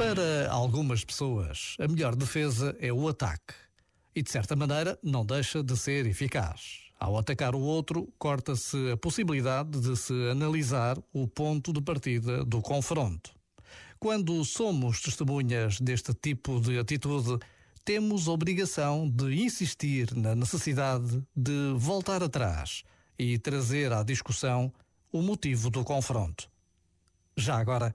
Para algumas pessoas, a melhor defesa é o ataque. E de certa maneira não deixa de ser eficaz. Ao atacar o outro, corta-se a possibilidade de se analisar o ponto de partida do confronto. Quando somos testemunhas deste tipo de atitude, temos obrigação de insistir na necessidade de voltar atrás e trazer à discussão o motivo do confronto. Já agora,